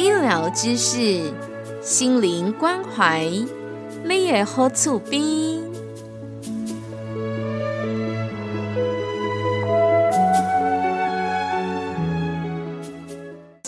医疗知识，心灵关怀，你也好厝边。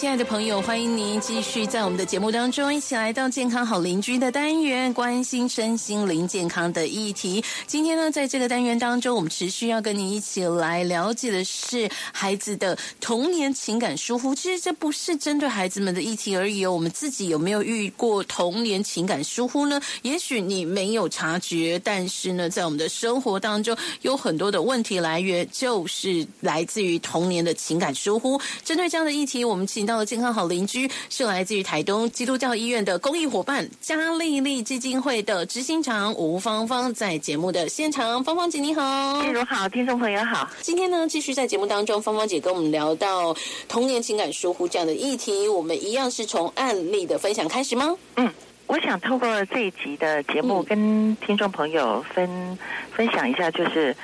亲爱的朋友，欢迎您继续在我们的节目当中一起来到健康好邻居的单元，关心身心灵健康的议题。今天呢，在这个单元当中，我们持续要跟您一起来了解的是孩子的童年情感疏忽。其实这不是针对孩子们的议题而已哦。我们自己有没有遇过童年情感疏忽呢？也许你没有察觉，但是呢，在我们的生活当中有很多的问题来源，就是来自于童年的情感疏忽。针对这样的议题，我们请到。健康好邻居是来自于台东基督教医院的公益伙伴嘉丽丽基金会的执行长吴芳芳，在节目的现场，芳芳姐你好，静茹好，听众朋友好。今天呢，继续在节目当中，芳芳姐跟我们聊到童年情感疏忽这样的议题，我们一样是从案例的分享开始吗？嗯，我想透过这一集的节目，跟听众朋友分分享一下，就是。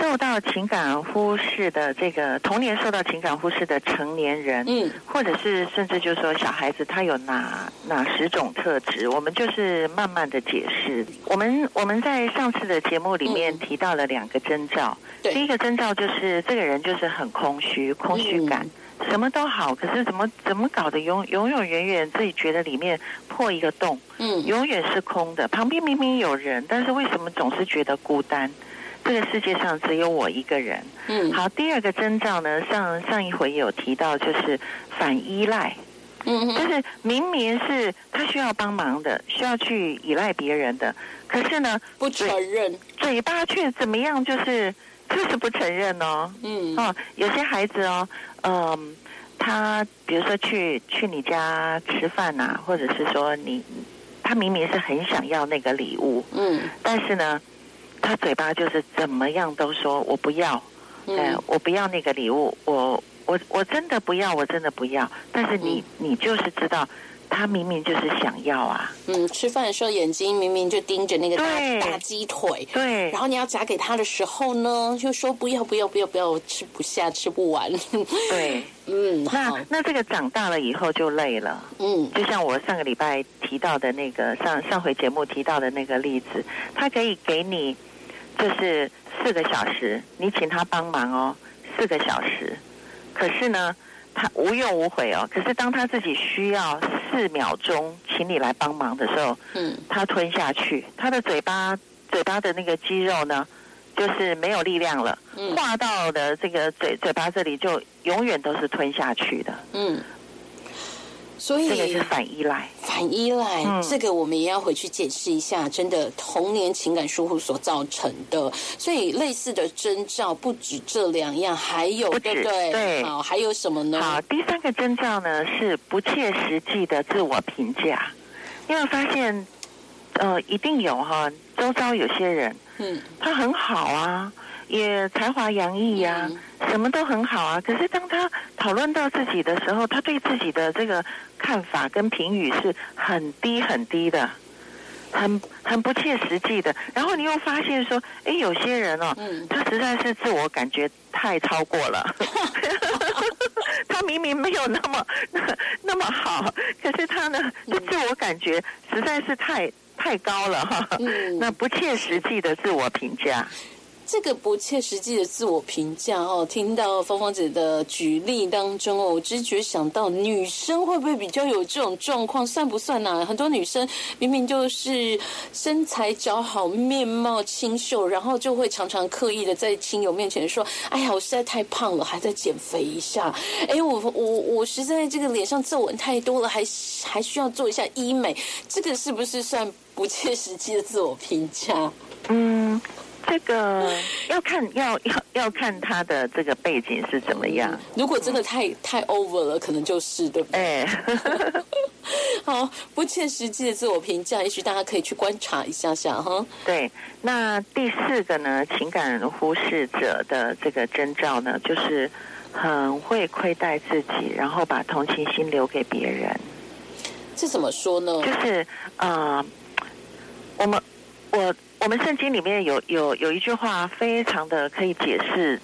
受到情感忽视的这个童年受到情感忽视的成年人，嗯，或者是甚至就是说小孩子他有哪哪十种特质，我们就是慢慢的解释。我们我们在上次的节目里面提到了两个征兆，第一个征兆就是这个人就是很空虚，空虚感，什么都好，可是怎么怎么搞的永永永远远自己觉得里面破一个洞，嗯，永远是空的，旁边明明有人，但是为什么总是觉得孤单？这个世界上只有我一个人。嗯，好，第二个征兆呢，上上一回有提到，就是反依赖。嗯，就是明明是他需要帮忙的，需要去依赖别人的，可是呢，不承认，嘴巴却怎么样，就是就是不承认哦。嗯，哦，有些孩子哦，嗯，他比如说去去你家吃饭呐，或者是说你，他明明是很想要那个礼物，嗯，但是呢。他嘴巴就是怎么样都说我不要，哎，我不要那个礼物，我我我真的不要，我真的不要。但是你你就是知道，他明明就是想要啊。嗯，吃饭的时候眼睛明明就盯着那个大大鸡腿，对。然后你要夹给他的时候呢，就说不要不要不要不要，吃不下吃不完。对，嗯，那那这个长大了以后就累了。嗯，就像我上个礼拜提到的那个上上回节目提到的那个例子，他可以给你。就是四个小时，你请他帮忙哦，四个小时。可是呢，他无怨无悔哦。可是当他自己需要四秒钟，请你来帮忙的时候，嗯，他吞下去，他的嘴巴嘴巴的那个肌肉呢，就是没有力量了，化到的这个嘴嘴巴这里就永远都是吞下去的，嗯。所以这个是反依赖，反依赖，这个我们也要回去解释一下，真的童年情感疏忽所造成的。所以类似的征兆不止这两样，还有对不对？对，好，还有什么呢？好，第三个征兆呢是不切实际的自我评价。因为发现，呃，一定有哈，周遭有些人，嗯，他很好啊。也才华洋溢呀，什么都很好啊。可是当他讨论到自己的时候，他对自己的这个看法跟评语是很低很低的，很很不切实际的。然后你又发现说，哎，有些人哦，他实在是自我感觉太超过了。他明明没有那么 那么好，可是他呢，就自我感觉实在是太太高了哈。那不切实际的自我评价。这个不切实际的自我评价哦，听到芳芳姐的举例当中哦，我直觉想到女生会不会比较有这种状况？算不算呢？很多女生明明就是身材姣好、面貌清秀，然后就会常常刻意的在亲友面前说：“哎呀，我实在太胖了，还在减肥一下。”哎，我我我实在这个脸上皱纹太多了，还还需要做一下医美。这个是不是算不切实际的自我评价？嗯。这个要看要要要看他的这个背景是怎么样。如果真的太太 over 了，可能就是对不对？哎，好，不切实际的自我评价，也许大家可以去观察一下下哈。对。那第四个呢，情感忽视者的这个征兆呢，就是很会亏待自己，然后把同情心留给别人。这怎么说呢？就是啊、我们我我们圣经里面有有有一句话，非常的可以解释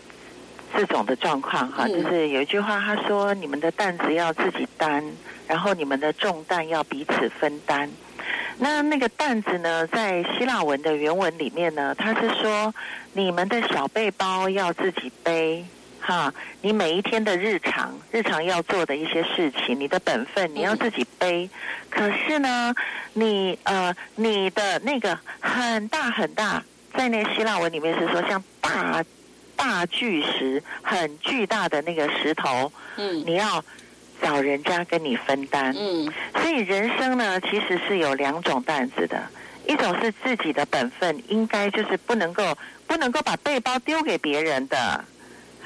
这种的状况哈，嗯就是有一句话他说：“你们的担子要自己担，然后你们的重担要彼此分担。”那那个担子呢，在希腊文的原文里面呢，它是说你们的小背包要自己背，哈，你每一天的日常、日常要做的一些事情，你的本分你要自己背。可是呢，你呃，你的那个很大很大，在那希腊文里面是说像大大巨石，很巨大的那个石头，嗯你要找人家跟你分担。嗯所以人生呢，其实是有两种担子的，一种是自己的本分，应该就是不能够不能够把背包丢给别人的。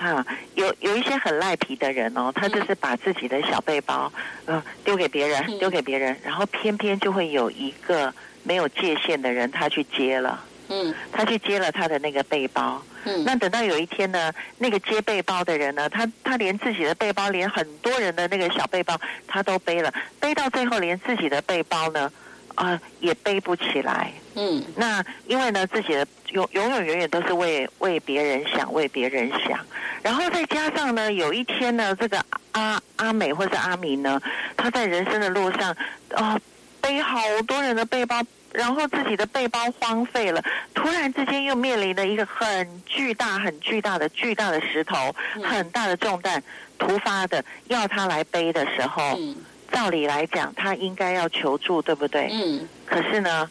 哈、有有一些很赖皮的人哦，他就是把自己的小背包，呃，丢给别人，嗯。丢给别人，然后偏偏就会有一个没有界限的人，他去接了，嗯。他去接了他的那个背包，嗯，那等到有一天呢，那个接背包的人呢，他他连自己的背包，连很多人的那个小背包，他都背了，背到最后连自己的背包呢，啊、也背不起来。嗯。那因为呢，自己的永永远远远都是为为别人想，为别人想，然后再加上呢，有一天呢，这个阿阿美或是阿明呢，他在人生的路上啊、背好多人的背包，然后自己的背包荒废了，突然之间又面临了一个很巨大、很巨大的巨大的石头，嗯很大的重担，突发的要他来背的时候，嗯照理来讲，他应该要求助，对不对？嗯可是呢，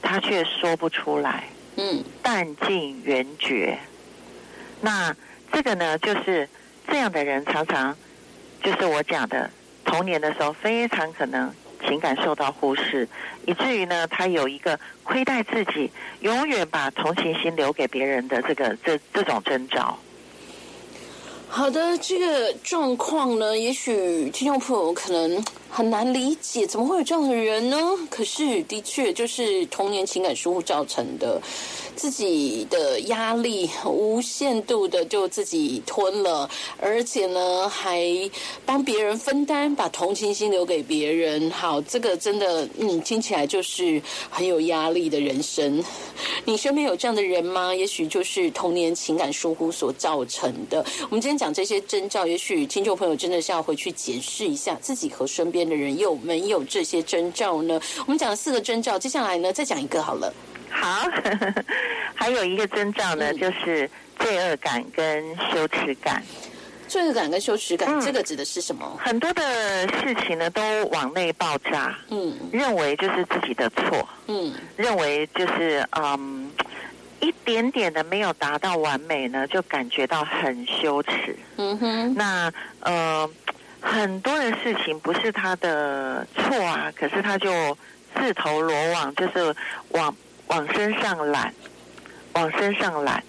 他却说不出来。嗯弹尽援绝。那这个呢，就是这样的人常常就是我讲的，童年的时候非常可能情感受到忽视，以至于呢，他有一个亏待自己，永远把同情心留给别人的这个这这种征兆。好的，这个状况呢，也许听众朋友可能很难理解，怎么会有这样的人呢？可是，的确就是童年情感疏忽造成的，自己的压力无限度的就自己吞了，而且呢，还帮别人分担，把同情心留给别人。好，这个真的，嗯，听起来就是很有压力的人生。你身边有这样的人吗？也许就是童年情感疏忽所造成的。我们今天讲这些征兆，也许听众朋友真的是要回去检视一下自己和身边的人有没有这些征兆呢？我们讲了四个征兆，接下来呢再讲一个好了。好，还有一个征兆呢，嗯就是罪恶感跟羞耻感。罪恶感跟羞耻感，嗯这个指的是什么？很多的事情呢，都往内爆炸，嗯认为就是自己的错。嗯认为就是嗯，一点点的没有达到完美呢，就感觉到很羞耻。嗯哼那呃，很多的事情不是他的错啊，可是他就自投罗网，就是往往身上揽，往身上揽。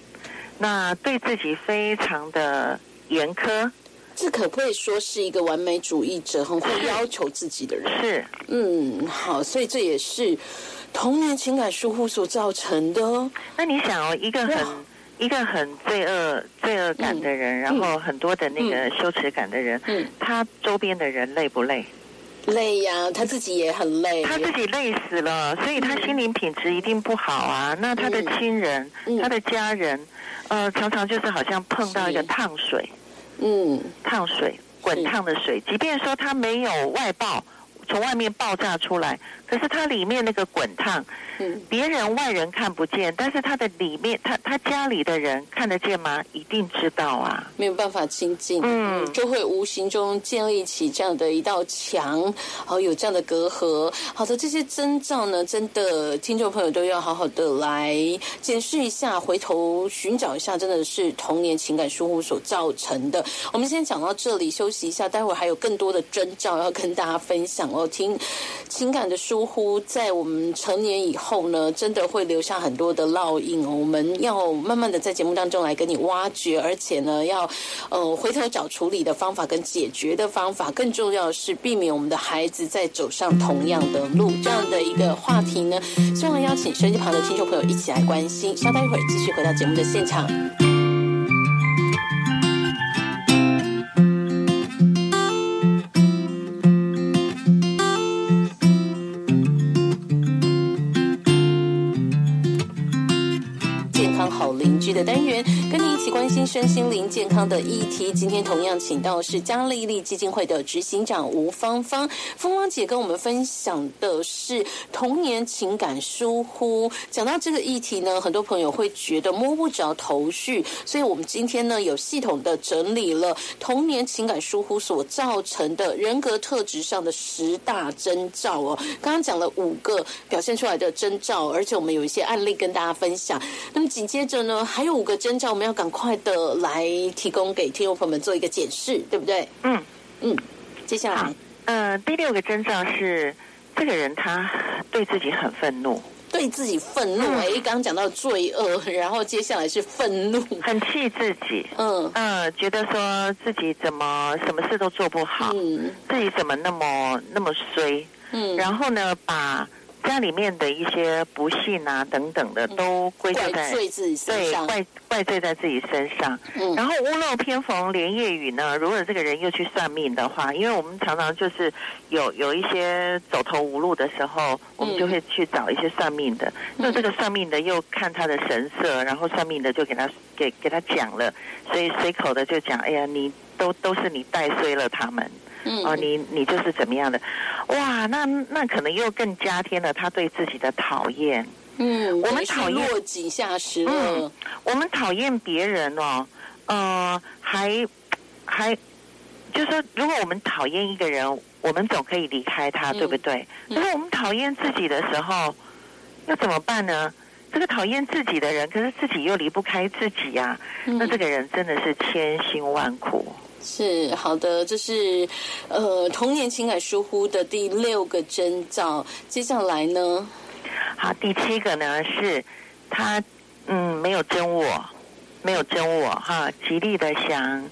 那对自己非常的严苛，这可不可以说是一个完美主义者，很会要求自己的人？是嗯，好，所以这也是童年情感疏忽所造成的哦。那你想哦，一个很哇一个很罪恶罪恶感的人，然后很多的那个羞耻感的人，嗯，他周边的人累不累？累呀、他自己也很累。他自己累死了，所以他心灵品质一定不好啊。那他的亲人、嗯他的家人，呃，常常就是好像碰到一个是烫水，嗯烫水，滚烫的水。即便说他没有外爆，从外面爆炸出来，可是它里面那个滚烫，嗯，别人外人看不见，但是它的里面，他他家里的人看得见吗？一定知道啊。没有办法亲近，嗯就会无形中建立起这样的一道墙，好有这样的隔阂。好的，这些征兆呢，真的听众朋友都要好好的来检视一下，回头寻找一下，真的是童年情感疏忽所造成的。我们先讲到这里，休息一下，待会儿还有更多的征兆要跟大家分享哦。哦，情情感的疏忽，在我们成年以后呢，真的会留下很多的烙印哦。我们要慢慢的在节目当中来跟你挖掘，而且呢，要呃回头找处理的方法跟解决的方法，更重要的是避免我们的孩子再走上同样的路。这样的一个话题呢，希望邀请收音机旁的听众朋友一起来关心。稍待一会儿，继续回到节目的现场。心身心灵健康的议题。今天同样请到是嘉丽丽基金会的执行长吴芳芳，芳芳姐跟我们分享的是童年情感疏忽。讲到这个议题呢，很多朋友会觉得摸不着头绪，所以我们今天呢有系统的整理了童年情感疏忽所造成的人格特质上的十大征兆哦。刚刚讲了五个表现出来的征兆，而且我们有一些案例跟大家分享。那么紧接着呢，还有五个征兆，我们要赶快的来提供给听众朋友们做一个解释，对不对？嗯。嗯，接下来，呃，第六个征兆是这个人他对自己很愤怒，对自己愤怒。哎、刚刚讲到罪恶，然后接下来是愤怒，很气自己，嗯。呃，觉得说自己怎么什么事都做不好，嗯。自己怎么那么那么衰，嗯，然后呢，把家里面的一些不幸啊等等的都归咎怪在罪自己身对上，怪怪罪在自己身上，嗯。然后屋漏偏逢连夜雨呢，如果这个人又去算命的话，因为我们常常就是有有一些走投无路的时候，我们就会去找一些算命的。那、这个算命的又看他的神色，然后算命的就给他给给他讲了，所以随口的就讲，哎呀，你都都是你带衰了他们。嗯哦，你你就是怎么样的，哇，那那可能又更加添了他对自己的讨厌。嗯，我们讨厌落井下石嗯，我们讨厌别人哦，呃，还还就是说，如果我们讨厌一个人，我们总可以离开他，嗯对不对？嗯可是我们讨厌自己的时候，要怎么办呢？这个讨厌自己的人，可是自己又离不开自己呀、那嗯这个人真的是千辛万苦。是好的，这是呃童年情感疏忽的第六个征兆。接下来呢，好，第七个呢是他嗯没有真我，没有真我哈，极力的想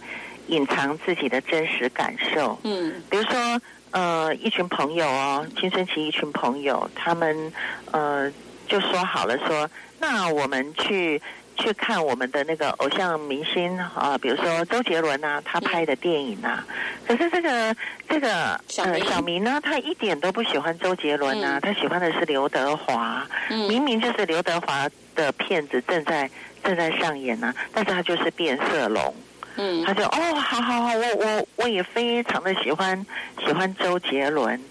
隐藏自己的真实感受。嗯比如说呃一群朋友哦，青春期一群朋友，他们呃就说好了说，那我们去。去看我们的那个偶像明星啊，比如说周杰伦啊，他拍的电影啊。可是这个这个呃小明呢，他一点都不喜欢周杰伦啊，嗯他喜欢的是刘德华。嗯明明就是刘德华的片子正在正在上演呢、但是他就是变色龙。嗯他就哦，好好好，我我我也非常的喜欢喜欢周杰伦，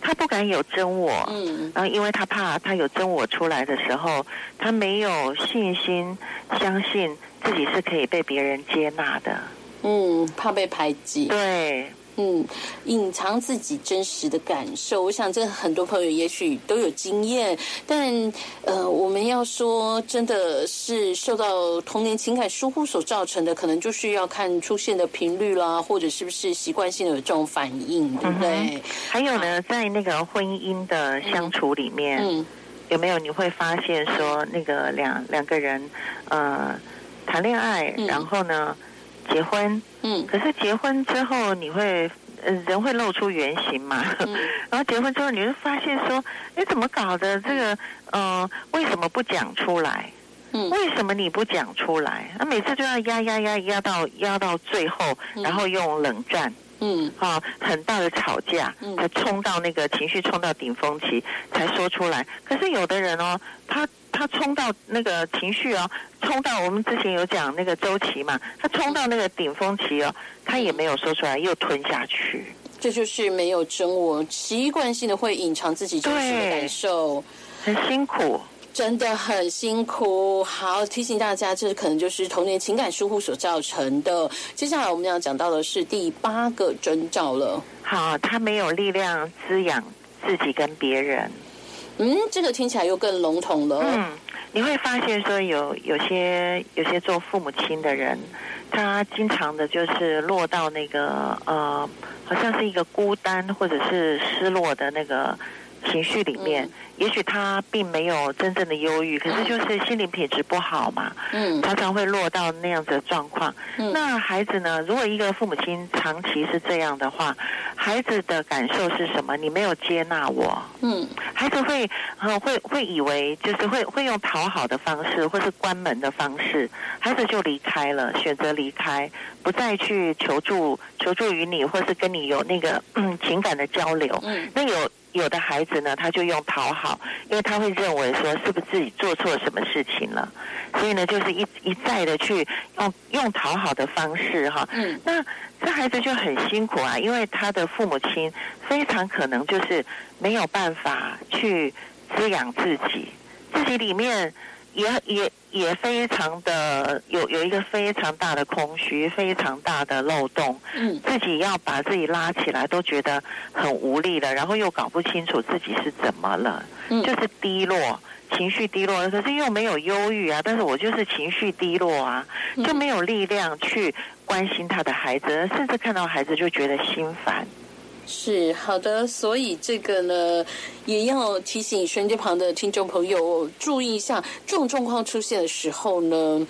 他不敢有真我，嗯。然后因为他怕他有真我出来的时候，他没有信心相信自己是可以被别人接纳的，嗯，怕被排挤。对，嗯，隐藏自己真实的感受，我想这很多朋友也许都有经验，但呃，我们要说真的是受到童年情感疏忽所造成的，可能就是要看出现的频率啦，或者是不是习惯性的有这种反应，对不对？还有呢，在那个婚姻的相处里面，嗯。有没有你会发现说，那个两两个人呃谈恋爱，嗯。然后呢结婚，嗯可是结婚之后你会。呃，人会露出原形嘛？嗯 然后结婚之后，你会发现说，哎，怎么搞的？这个，呃，为什么不讲出来？嗯为什么你不讲出来？那每次就要压压压压到压到最后，嗯然后用冷战嗯啊，很大的吵架嗯，才冲到那个情绪冲到顶峰期才说出来。可是有的人哦，他他冲到那个情绪哦，冲到我们之前有讲那个周期嘛，他冲到那个顶峰期哦，他也没有说出来，又吞下去。这就是没有真我，习惯性的会隐藏自己真实的感受。很辛苦，真的很辛苦。好，提醒大家，这可能就是童年情感疏忽所造成的。接下来我们要讲到的是第八个征兆了。好，他没有力量滋养自己跟别人。嗯，这个听起来又更笼统了。嗯，你会发现说有有些有些做父母亲的人，他经常的就是落到那个呃，好像是一个孤单或者是失落的那个情绪里面。也许他并没有真正的忧郁，可是就是心灵品质不好嘛，嗯常常会落到那样子的状况。嗯那孩子呢？如果一个父母亲长期是这样的话，孩子的感受是什么？你没有接纳我，嗯孩子会呃会会以为就是会会用讨好的方式，或是关门的方式，孩子就离开了，选择离开，不再去求助求助于你，或是跟你有那个嗯情感的交流。嗯那有有的孩子呢，他就用讨好，因为他会认为说是不是自己做错什么事情了，所以呢，就是一一再的去用用讨好的方式哈。嗯那这孩子就很辛苦啊，因为他的父母亲非常可能就是没有办法去滋养自己，自己里面也也也非常的有有一个非常大的空虚，非常大的漏洞。嗯自己要把自己拉起来，都觉得很无力了，然后又搞不清楚自己是怎么了，嗯就是低落，情绪低落，可是又没有忧郁啊，但是我就是情绪低落啊，嗯就没有力量去关心他的孩子，甚至看到孩子就觉得心烦。是好的，所以这个呢，也要提醒收音机旁的听众朋友注意一下，这种状况出现的时候呢。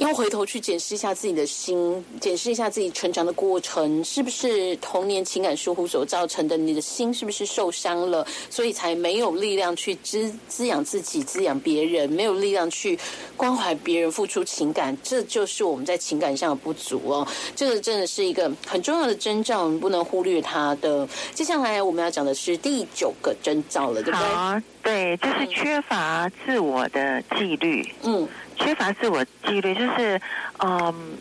要回头去检视一下自己的心，检视一下自己成长的过程，是不是童年情感疏忽所造成的？你的心是不是受伤了，所以才没有力量去滋滋养自己、滋养别人，没有力量去关怀别人、付出情感？这就是我们在情感上的不足哦。这个真的是一个很重要的征兆，我们不能忽略它的。接下来我们要讲的是第九个征兆了，对不对？好，对，就是缺乏自我的纪律。嗯缺乏自我纪律，就是，嗯，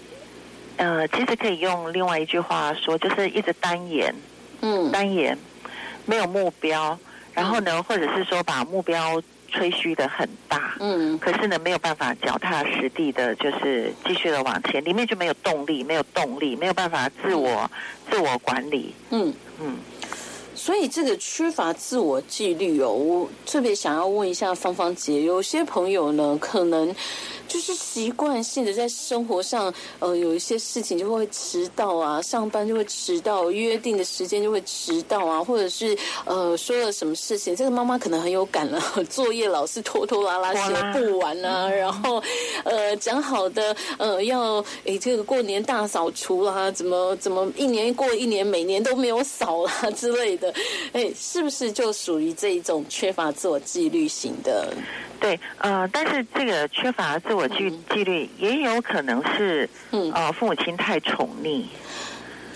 呃，其实可以用另外一句话说，就是一直单言，嗯。单言，没有目标，然后呢，或者是说把目标吹嘘的很大，嗯。可是呢，没有办法脚踏实地的，就是继续的往前，里面就没有动力，没有动力，没有办法自我自我管理，嗯。嗯。所以这个缺乏自我纪律哦，我特别想要问一下芳芳姐，有些朋友呢，可能就是习惯性的在生活上，呃，有一些事情就会迟到啊，上班就会迟到，约定的时间就会迟到啊，或者是呃说了什么事情，这个妈妈可能很有感了，作业老是拖拖拉拉写不完啊，然后呃讲好的呃要诶这个过年大扫除啦，怎么怎么一年过一年，每年都没有扫啦之类的。哎，是不是就属于这一种缺乏自我纪律型的？对，呃，但是这个缺乏自我纪纪律，也有可能是，嗯呃，父母亲太宠溺，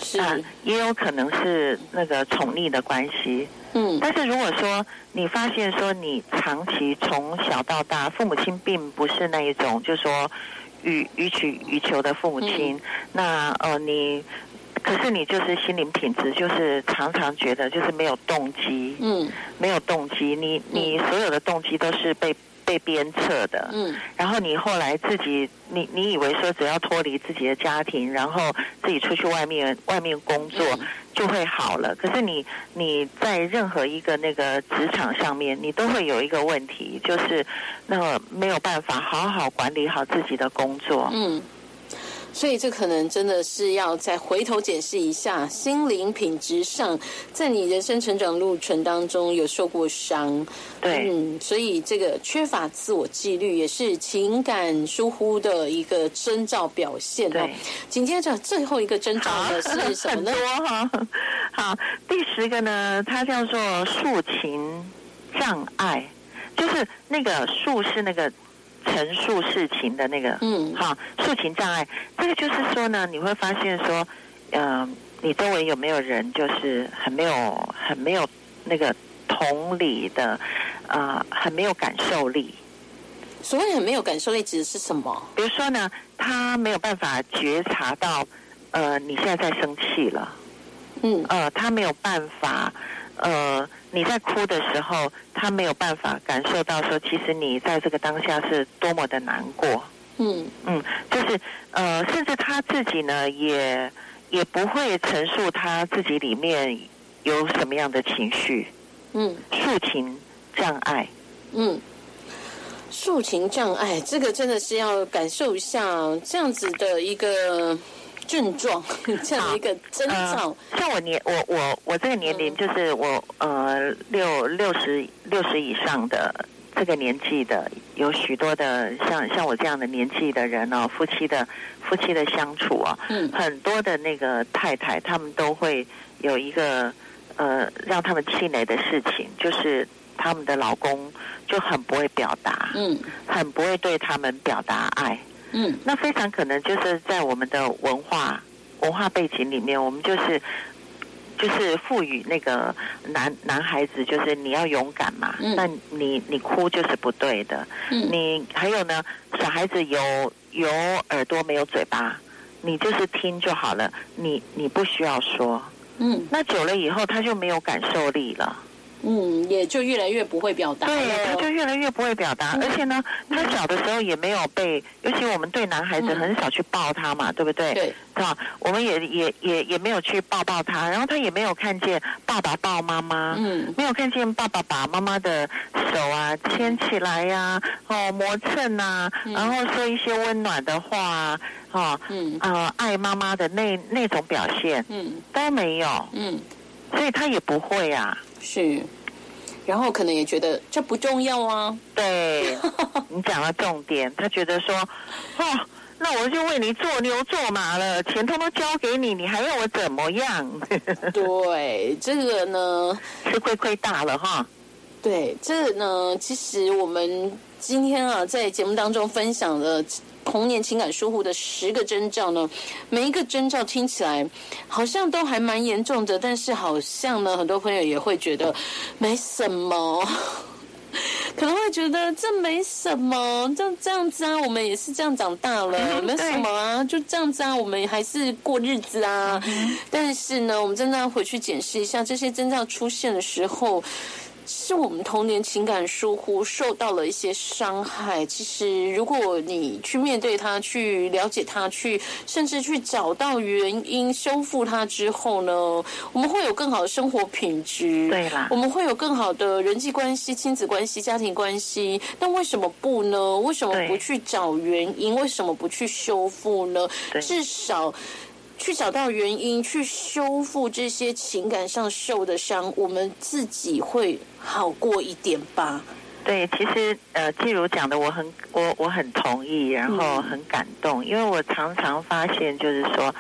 是，啊、也有可能是那个宠溺的关系。嗯但是如果说你发现说你长期从小到大，父母亲并不是那一种，就说予予取予求的父母亲，那呃你。可是你就是心灵品质，就是常常觉得就是没有动机，嗯没有动机，你你所有的动机都是被被鞭策的，嗯然后你后来自己，你你以为说只要脱离自己的家庭，然后自己出去外面外面工作嗯就会好了。可是你你在任何一个那个职场上面，你都会有一个问题，就是那个没有办法好好管理好自己的工作。嗯。所以这可能真的是要再回头检视一下心灵品质上，在你人生成长路程当中有受过伤，对，嗯，所以这个缺乏自我纪律也是情感疏忽的一个征兆表现。紧接着最后一个征兆呢是什么 很呢多？哈。好，第十个呢，它叫做抒情障碍，就是那个述是那个陈述事情的那个，嗯好，诉情障碍。这个就是说呢，你会发现说，呃，你周围有没有人就是很没有、很没有那个同理的，啊、很没有感受力。所谓很没有感受力指的是什么？比如说呢，他没有办法觉察到，呃，你现在在生气了。嗯呃，他没有办法，呃，你在哭的时候，他没有办法感受到说，其实你在这个当下是多么的难过。嗯嗯，就是呃，甚至他自己呢，也也不会陈述他自己里面有什么样的情绪，嗯抒情障碍。嗯。抒情障碍，这个真的是要感受一下这样子的一个症状，这样的一个征兆。像我年我我我这个年龄，就是我呃六六十六十以上的这个年纪的，有许多的像像我这样的年纪的人哦，夫妻的夫妻的相处啊，嗯很多的那个太太，他们都会有一个呃让他们气馁的事情，就是他们的老公就很不会表达，嗯很不会对他们表达爱。嗯那非常可能就是在我们的文化文化背景里面，我们就是就是赋予那个男男孩子，就是你要勇敢嘛，嗯那你你哭就是不对的。嗯你还有呢，小孩子有有耳朵没有嘴巴，你就是听就好了，你你不需要说。嗯那久了以后，他就没有感受力了。嗯，也就越来越不会表达。对，他。就越来越不会表达，嗯。而且呢，他小的时候也没有被，尤其我们对男孩子嗯。很少去抱他嘛，对不对？对，啊，我们也也也也没有去抱抱他，然后他也没有看见爸爸抱妈妈，嗯。没有看见爸爸把妈妈的手啊牵起来呀、哦磨蹭啊，嗯。然后说一些温暖的话啊，哦嗯。呃爱妈妈的那那种表现嗯。都没有，嗯，所以他也不会啊。是。然后可能也觉得这不重要啊。对，你讲了重点，他觉得说，哦，那我就为你做牛做马了，钱通通交给你，你还要我怎么样？对，这个呢，吃亏亏大了哈。对，这个呢，其实我们今天啊，在节目当中分享了童年情感疏忽的十个征兆呢，每一个征兆听起来好像都还蛮严重的，但是好像呢，很多朋友也会觉得没什么。可能会觉得这没什么，就这样子啊，我们也是这样长大了，嗯没什么啊，就这样子啊，我们还是过日子啊。但是呢，我们真的要回去检视一下，这些征兆出现的时候，是我们童年情感疏忽受到了一些伤害。其实，如果你去面对它，去了解它，去甚至去找到原因，修复它之后呢，我们会有更好的生活品质。对啦我们会有更好的人际关系、亲子关系、家庭关系。那为什么不呢？为什么不去找原因？为什么不去修复呢？至少。去找到原因，去修复这些情感上受的伤，我们自己会好过一点吧。对，其实呃，季如讲的，我很我我很同意，然后嗯很感动，因为我常常发现，就是说，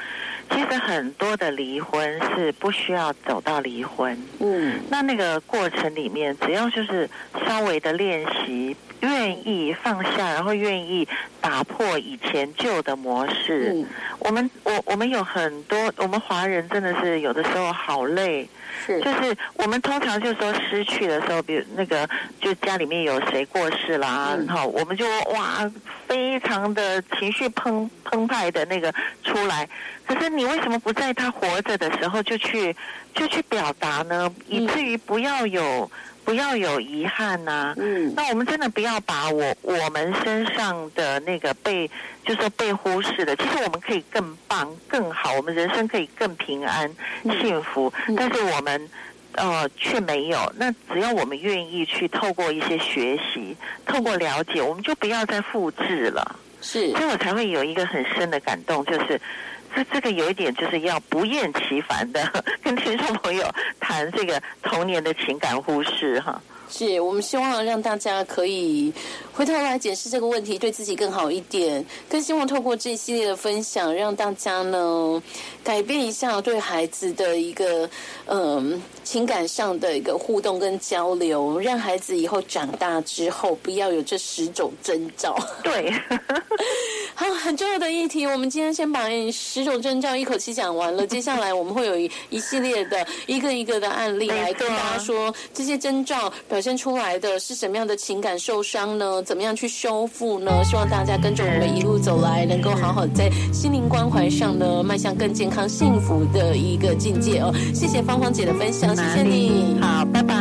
其实很多的离婚是不需要走到离婚，嗯那那个过程里面，只要就是稍微的练习，愿意放下，然后愿意打破以前旧的模式。嗯，我们我我们有很多，我们华人真的是有的时候好累，是就是我们通常就说失去的时候，比如那个就家里面有谁过世啦，嗯哈、我们就哇非常的情绪澎澎湃的那个出来。可是你为什么不在他活着的时候就去就去表达呢？以至于不要有不要有遗憾呐、嗯那我们真的不要把我我们身上的那个被，就说被忽视的，其实我们可以更棒、更好，我们人生可以更平安、嗯幸福，嗯但是我们。呃，却没有。那只要我们愿意去透过一些学习，透过了解，我们就不要再复制了。是所以我才会有一个很深的感动，就是这这个有一点就是要不厌其烦的 跟听众朋友谈这个童年的情感忽视哈。是，我们希望让大家可以回头来检视这个问题，对自己更好一点。更希望透过这一系列的分享，让大家呢改变一下对孩子的一个嗯情感上的一个互动跟交流，让孩子以后长大之后不要有这十种征兆。对，好，很重要的议题，我们今天先把十种征兆一口气讲完了。接下来我们会有一一系列的一个一个的案例来跟大家说，这些征兆表现出来的是什么样的情感受伤呢？怎么样去修复呢？希望大家跟着我们一路走来，能够好好在心灵关怀上呢，迈向更健康、幸福的一个境界哦。谢谢芳芳姐的分享，谢谢你。好，拜拜。